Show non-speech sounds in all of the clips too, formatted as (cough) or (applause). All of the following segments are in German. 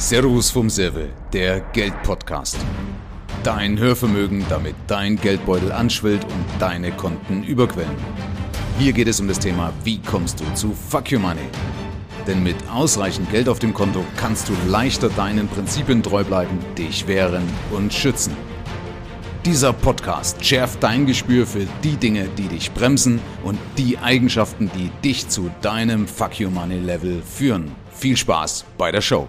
Servus vom Serve, der Geldpodcast. Dein Hörvermögen, damit dein Geldbeutel anschwillt und deine Konten überquellen. Hier geht es um das Thema, wie kommst du zu Fuck Your Money? Denn mit ausreichend Geld auf dem Konto kannst du leichter deinen Prinzipien treu bleiben, dich wehren und schützen. Dieser Podcast schärft dein Gespür für die Dinge, die dich bremsen und die Eigenschaften, die dich zu deinem Fuck Your Money Level führen. Viel Spaß bei der Show.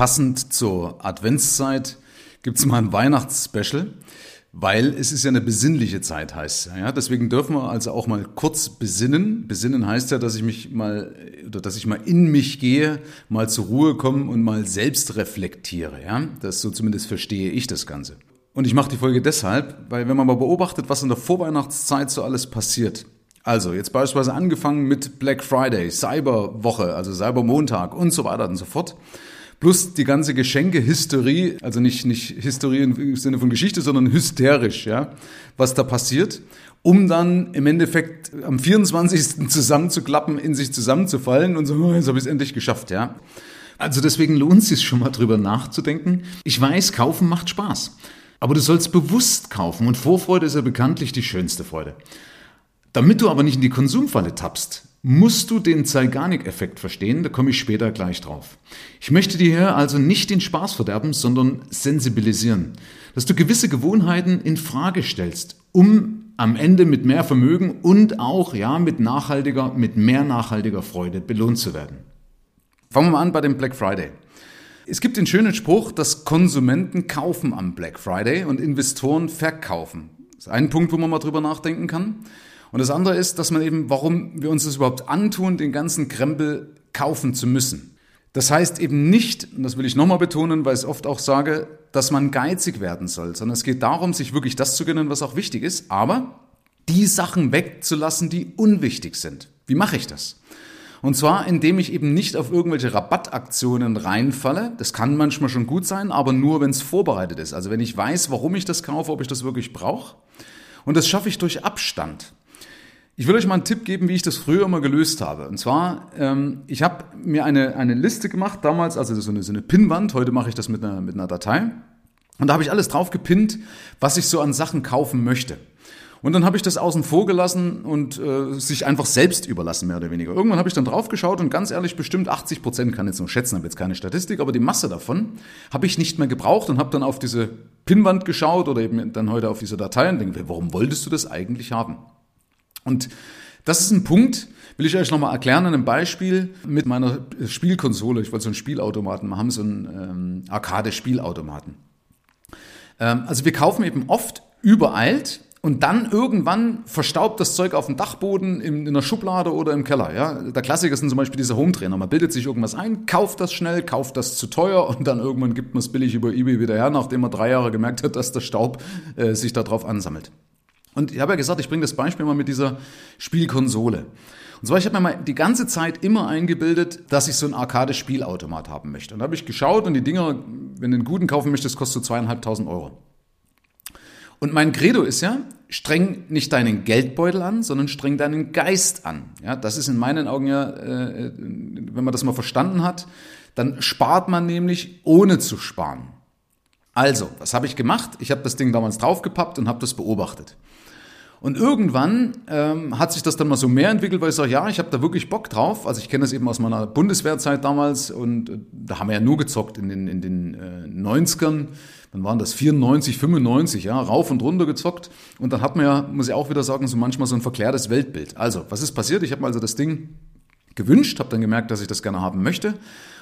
Passend zur Adventszeit gibt es mal ein Weihnachtsspecial, weil es ist ja eine besinnliche Zeit, heißt ja. Deswegen dürfen wir also auch mal kurz besinnen. Besinnen heißt ja, dass ich mich mal oder dass ich mal in mich gehe, mal zur Ruhe komme und mal selbst reflektiere. Ja, das so zumindest verstehe ich das Ganze. Und ich mache die Folge deshalb, weil wenn man mal beobachtet, was in der Vorweihnachtszeit so alles passiert. Also jetzt beispielsweise angefangen mit Black Friday, Cyberwoche, also Cybermontag und so weiter und so fort Plus die ganze Geschenke-Hysterie, also nicht, nicht Hysterie im Sinne von Geschichte, sondern hysterisch, ja, was da passiert, um dann im Endeffekt am 24. zusammenzuklappen, in sich zusammenzufallen und so, oh, jetzt habe ich es endlich geschafft, ja. Also deswegen lohnt es sich schon mal drüber nachzudenken. Ich weiß, kaufen macht Spaß. Aber du sollst bewusst kaufen und Vorfreude ist ja bekanntlich die schönste Freude. Damit du aber nicht in die Konsumfalle tappst, musst du den Zeigarnik-Effekt verstehen, da komme ich später gleich drauf. Ich möchte dir hier also nicht den Spaß verderben, sondern sensibilisieren, dass du gewisse Gewohnheiten in Frage stellst, um am Ende mit mehr Vermögen und auch ja mit nachhaltiger, mit mehr nachhaltiger Freude belohnt zu werden. Fangen wir mal an bei dem Black Friday. Es gibt den schönen Spruch, dass Konsumenten kaufen am Black Friday und Investoren verkaufen. Das ist ein Punkt, wo man mal drüber nachdenken kann. Und das andere ist, dass man eben, warum wir uns das überhaupt antun, den ganzen Krempel kaufen zu müssen. Das heißt eben nicht, und das will ich nochmal betonen, weil ich es oft auch sage, dass man geizig werden soll, sondern es geht darum, sich wirklich das zu gönnen, was auch wichtig ist, aber die Sachen wegzulassen, die unwichtig sind. Wie mache ich das? Und zwar, indem ich eben nicht auf irgendwelche Rabattaktionen reinfalle. Das kann manchmal schon gut sein, aber nur, wenn es vorbereitet ist. Also wenn ich weiß, warum ich das kaufe, ob ich das wirklich brauche. Und das schaffe ich durch Abstand. Ich will euch mal einen Tipp geben, wie ich das früher immer gelöst habe. Und zwar, ähm, ich habe mir eine, eine Liste gemacht damals, also so eine, so eine Pinnwand. Heute mache ich das mit einer, mit einer Datei. Und da habe ich alles drauf gepinnt, was ich so an Sachen kaufen möchte. Und dann habe ich das außen vor gelassen und äh, sich einfach selbst überlassen, mehr oder weniger. Irgendwann habe ich dann drauf geschaut und ganz ehrlich, bestimmt 80 Prozent, kann jetzt nur schätzen, habe jetzt keine Statistik, aber die Masse davon habe ich nicht mehr gebraucht und habe dann auf diese Pinnwand geschaut oder eben dann heute auf diese Datei und denke, warum wolltest du das eigentlich haben? Und das ist ein Punkt, will ich euch nochmal erklären an einem Beispiel mit meiner Spielkonsole. Ich wollte so einen Spielautomaten wir haben, so einen ähm, Arcade-Spielautomaten. Ähm, also wir kaufen eben oft übereilt und dann irgendwann verstaubt das Zeug auf dem Dachboden, in, in der Schublade oder im Keller. Ja? Der Klassiker sind zum Beispiel diese Home-Trainer. Man bildet sich irgendwas ein, kauft das schnell, kauft das zu teuer und dann irgendwann gibt man es billig über Ebay wieder her, nachdem man drei Jahre gemerkt hat, dass der Staub äh, sich darauf ansammelt. Und ich habe ja gesagt, ich bringe das Beispiel mal mit dieser Spielkonsole. Und zwar, ich habe mir mal die ganze Zeit immer eingebildet, dass ich so ein Arcade-Spielautomat haben möchte. Und da habe ich geschaut und die Dinger, wenn du einen guten kaufen möchtest, kostet so zweieinhalbtausend Euro. Und mein Credo ist ja, streng nicht deinen Geldbeutel an, sondern streng deinen Geist an. Ja, das ist in meinen Augen ja, äh, wenn man das mal verstanden hat, dann spart man nämlich ohne zu sparen. Also, was habe ich gemacht? Ich habe das Ding damals draufgepappt und habe das beobachtet. Und irgendwann ähm, hat sich das dann mal so mehr entwickelt, weil ich sage, ja, ich habe da wirklich Bock drauf. Also ich kenne das eben aus meiner Bundeswehrzeit damals und äh, da haben wir ja nur gezockt in den, in den äh, 90ern. Dann waren das 94, 95, ja, rauf und runter gezockt. Und dann hat man ja, muss ich auch wieder sagen, so manchmal so ein verklärtes Weltbild. Also, was ist passiert? Ich habe mir also das Ding gewünscht, habe dann gemerkt, dass ich das gerne haben möchte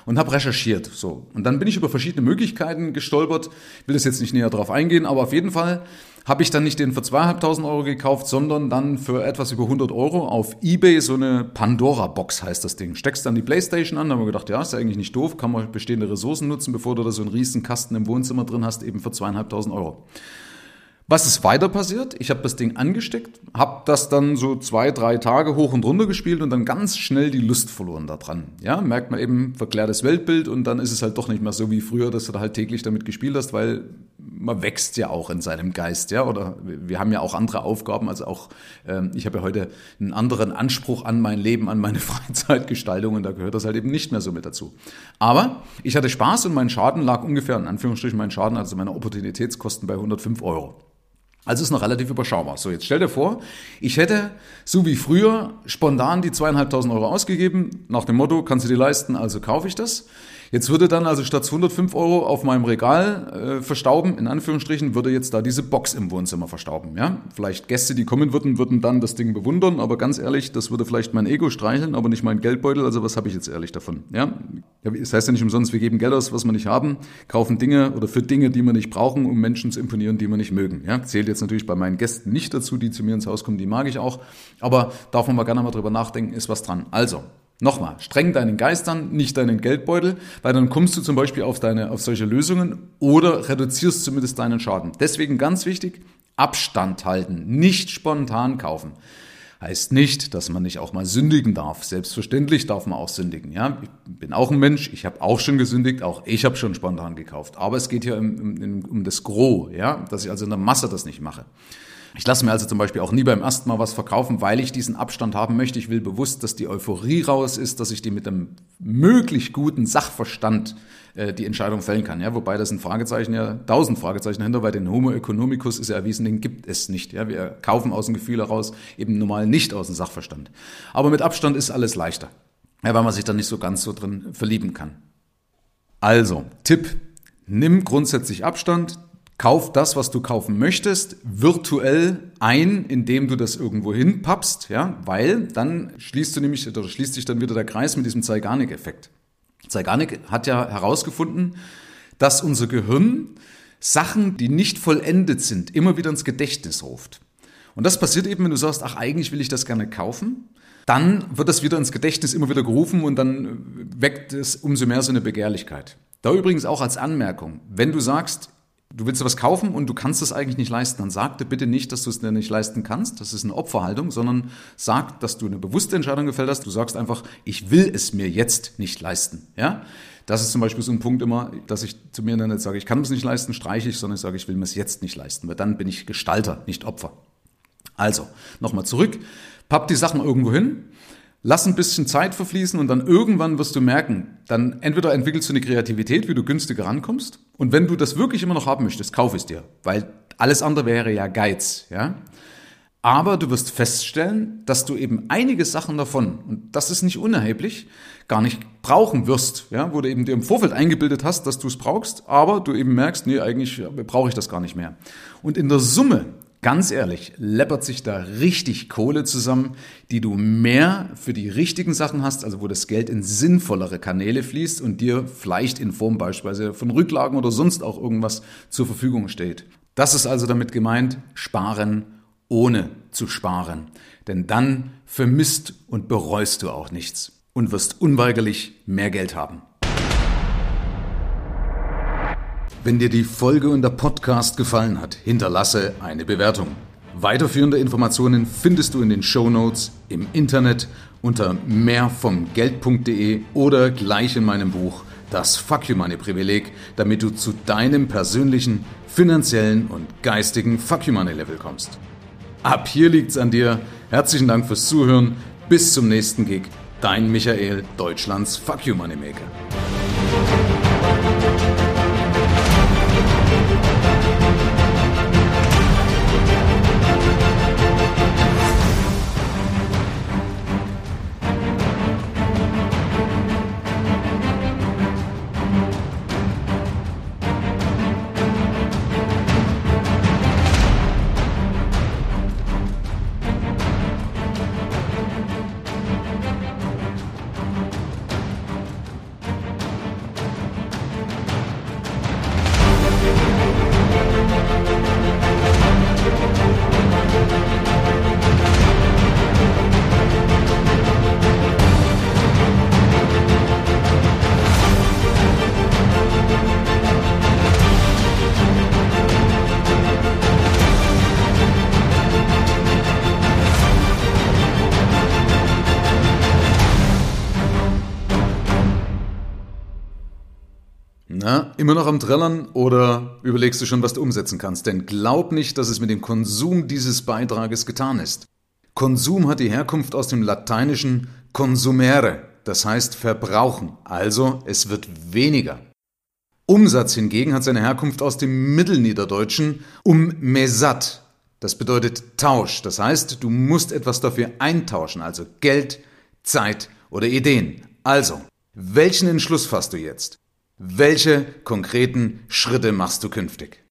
und habe recherchiert. So und dann bin ich über verschiedene Möglichkeiten gestolpert. Will das jetzt nicht näher drauf eingehen, aber auf jeden Fall habe ich dann nicht den für zweieinhalbtausend Euro gekauft, sondern dann für etwas über 100 Euro auf eBay so eine Pandora-Box heißt das Ding. Steckst dann die Playstation an, da haben wir gedacht, ja, ist ja eigentlich nicht doof, kann man bestehende Ressourcen nutzen, bevor du da so einen riesen Kasten im Wohnzimmer drin hast, eben für zweieinhalbtausend Euro. Was ist weiter passiert? Ich habe das Ding angesteckt, habe das dann so zwei, drei Tage hoch und runter gespielt und dann ganz schnell die Lust verloren daran. Ja, merkt man eben verklärtes Weltbild und dann ist es halt doch nicht mehr so wie früher, dass du da halt täglich damit gespielt hast, weil man wächst ja auch in seinem Geist, ja, oder wir haben ja auch andere Aufgaben, also auch, ähm, ich habe ja heute einen anderen Anspruch an mein Leben, an meine (laughs) Freizeitgestaltung und da gehört das halt eben nicht mehr so mit dazu. Aber ich hatte Spaß und mein Schaden lag ungefähr, in Anführungsstrichen mein Schaden, also meine Opportunitätskosten bei 105 Euro. Also ist noch relativ überschaubar. So, jetzt stell dir vor, ich hätte, so wie früher, spontan die zweieinhalbtausend Euro ausgegeben, nach dem Motto, kannst du dir leisten, also kaufe ich das. Jetzt würde dann also statt 105 Euro auf meinem Regal äh, verstauben, in Anführungsstrichen, würde jetzt da diese Box im Wohnzimmer verstauben. Ja? Vielleicht Gäste, die kommen würden, würden dann das Ding bewundern, aber ganz ehrlich, das würde vielleicht mein Ego streicheln, aber nicht mein Geldbeutel. Also was habe ich jetzt ehrlich davon? Ja? Das heißt ja nicht umsonst, wir geben Geld aus, was wir nicht haben, kaufen Dinge oder für Dinge, die wir nicht brauchen, um Menschen zu imponieren, die wir nicht mögen. Ja? Zählt jetzt natürlich bei meinen Gästen nicht dazu, die zu mir ins Haus kommen, die mag ich auch, aber darf man mal gerne mal drüber nachdenken, ist was dran. Also, Nochmal, streng deinen Geist an, nicht deinen Geldbeutel, weil dann kommst du zum Beispiel auf, deine, auf solche Lösungen oder reduzierst zumindest deinen Schaden. Deswegen ganz wichtig, Abstand halten, nicht spontan kaufen. Heißt nicht, dass man nicht auch mal sündigen darf. Selbstverständlich darf man auch sündigen. Ja, ich bin auch ein Mensch. Ich habe auch schon gesündigt. Auch ich habe schon spontan gekauft. Aber es geht hier um, um, um das Gros, ja, dass ich also in der Masse das nicht mache. Ich lasse mir also zum Beispiel auch nie beim ersten Mal was verkaufen, weil ich diesen Abstand haben möchte. Ich will bewusst, dass die Euphorie raus ist, dass ich die mit einem möglich guten Sachverstand äh, die Entscheidung fällen kann. Ja, wobei das ein Fragezeichen ja tausend Fragezeichen hinter, weil den Homo economicus ist ja erwiesen, den gibt es nicht. Ja, wir kaufen aus dem Gefühl heraus eben normal nicht aus dem Sachverstand. Aber mit Abstand ist alles leichter, ja, weil man sich dann nicht so ganz so drin verlieben kann. Also Tipp: Nimm grundsätzlich Abstand, Kauf das, was du kaufen möchtest, virtuell ein, indem du das irgendwo hinpappst, ja, weil dann schließt du nämlich, oder schließt sich dann wieder der Kreis mit diesem Zeigarnik-Effekt. Zeigarnik hat ja herausgefunden, dass unser Gehirn Sachen, die nicht vollendet sind, immer wieder ins Gedächtnis ruft. Und das passiert eben, wenn du sagst, ach, eigentlich will ich das gerne kaufen. Dann wird das wieder ins Gedächtnis immer wieder gerufen und dann weckt es umso mehr so eine Begehrlichkeit. Da übrigens auch als Anmerkung, wenn du sagst, du willst was kaufen und du kannst es eigentlich nicht leisten, dann sag dir bitte nicht, dass du es dir nicht leisten kannst. Das ist eine Opferhaltung, sondern sag, dass du eine bewusste Entscheidung gefällt hast. Du sagst einfach, ich will es mir jetzt nicht leisten. Ja? Das ist zum Beispiel so ein Punkt immer, dass ich zu mir dann nicht sage, ich kann es nicht leisten, streiche ich, sondern ich sage, ich will mir es jetzt nicht leisten, weil dann bin ich Gestalter, nicht Opfer. Also, nochmal zurück, papp die Sachen irgendwo hin, Lass ein bisschen Zeit verfließen und dann irgendwann wirst du merken, dann entweder entwickelst du eine Kreativität, wie du günstiger rankommst. Und wenn du das wirklich immer noch haben möchtest, kauf es dir, weil alles andere wäre ja Geiz, ja. Aber du wirst feststellen, dass du eben einige Sachen davon, und das ist nicht unerheblich, gar nicht brauchen wirst, ja, wo du eben dir im Vorfeld eingebildet hast, dass du es brauchst, aber du eben merkst, nee, eigentlich brauche ich das gar nicht mehr. Und in der Summe Ganz ehrlich, läppert sich da richtig Kohle zusammen, die du mehr für die richtigen Sachen hast, also wo das Geld in sinnvollere Kanäle fließt und dir vielleicht in Form beispielsweise von Rücklagen oder sonst auch irgendwas zur Verfügung steht. Das ist also damit gemeint, sparen ohne zu sparen. Denn dann vermisst und bereust du auch nichts und wirst unweigerlich mehr Geld haben. Wenn dir die Folge und der Podcast gefallen hat, hinterlasse eine Bewertung. Weiterführende Informationen findest du in den Show Notes, im Internet unter mehrvomgeld.de oder gleich in meinem Buch Das Fuck You Money Privileg, damit du zu deinem persönlichen, finanziellen und geistigen Fuck You Money Level kommst. Ab hier liegt's an dir. Herzlichen Dank fürs Zuhören. Bis zum nächsten Gig. Dein Michael, Deutschlands Fuck You Money Maker. Na, immer noch am Trällern oder überlegst du schon, was du umsetzen kannst? Denn glaub nicht, dass es mit dem Konsum dieses Beitrages getan ist. Konsum hat die Herkunft aus dem lateinischen consumere, das heißt verbrauchen, also es wird weniger. Umsatz hingegen hat seine Herkunft aus dem Mittelniederdeutschen um mesat, das bedeutet Tausch, das heißt, du musst etwas dafür eintauschen, also Geld, Zeit oder Ideen. Also, welchen Entschluss fasst du jetzt? Welche konkreten Schritte machst du künftig?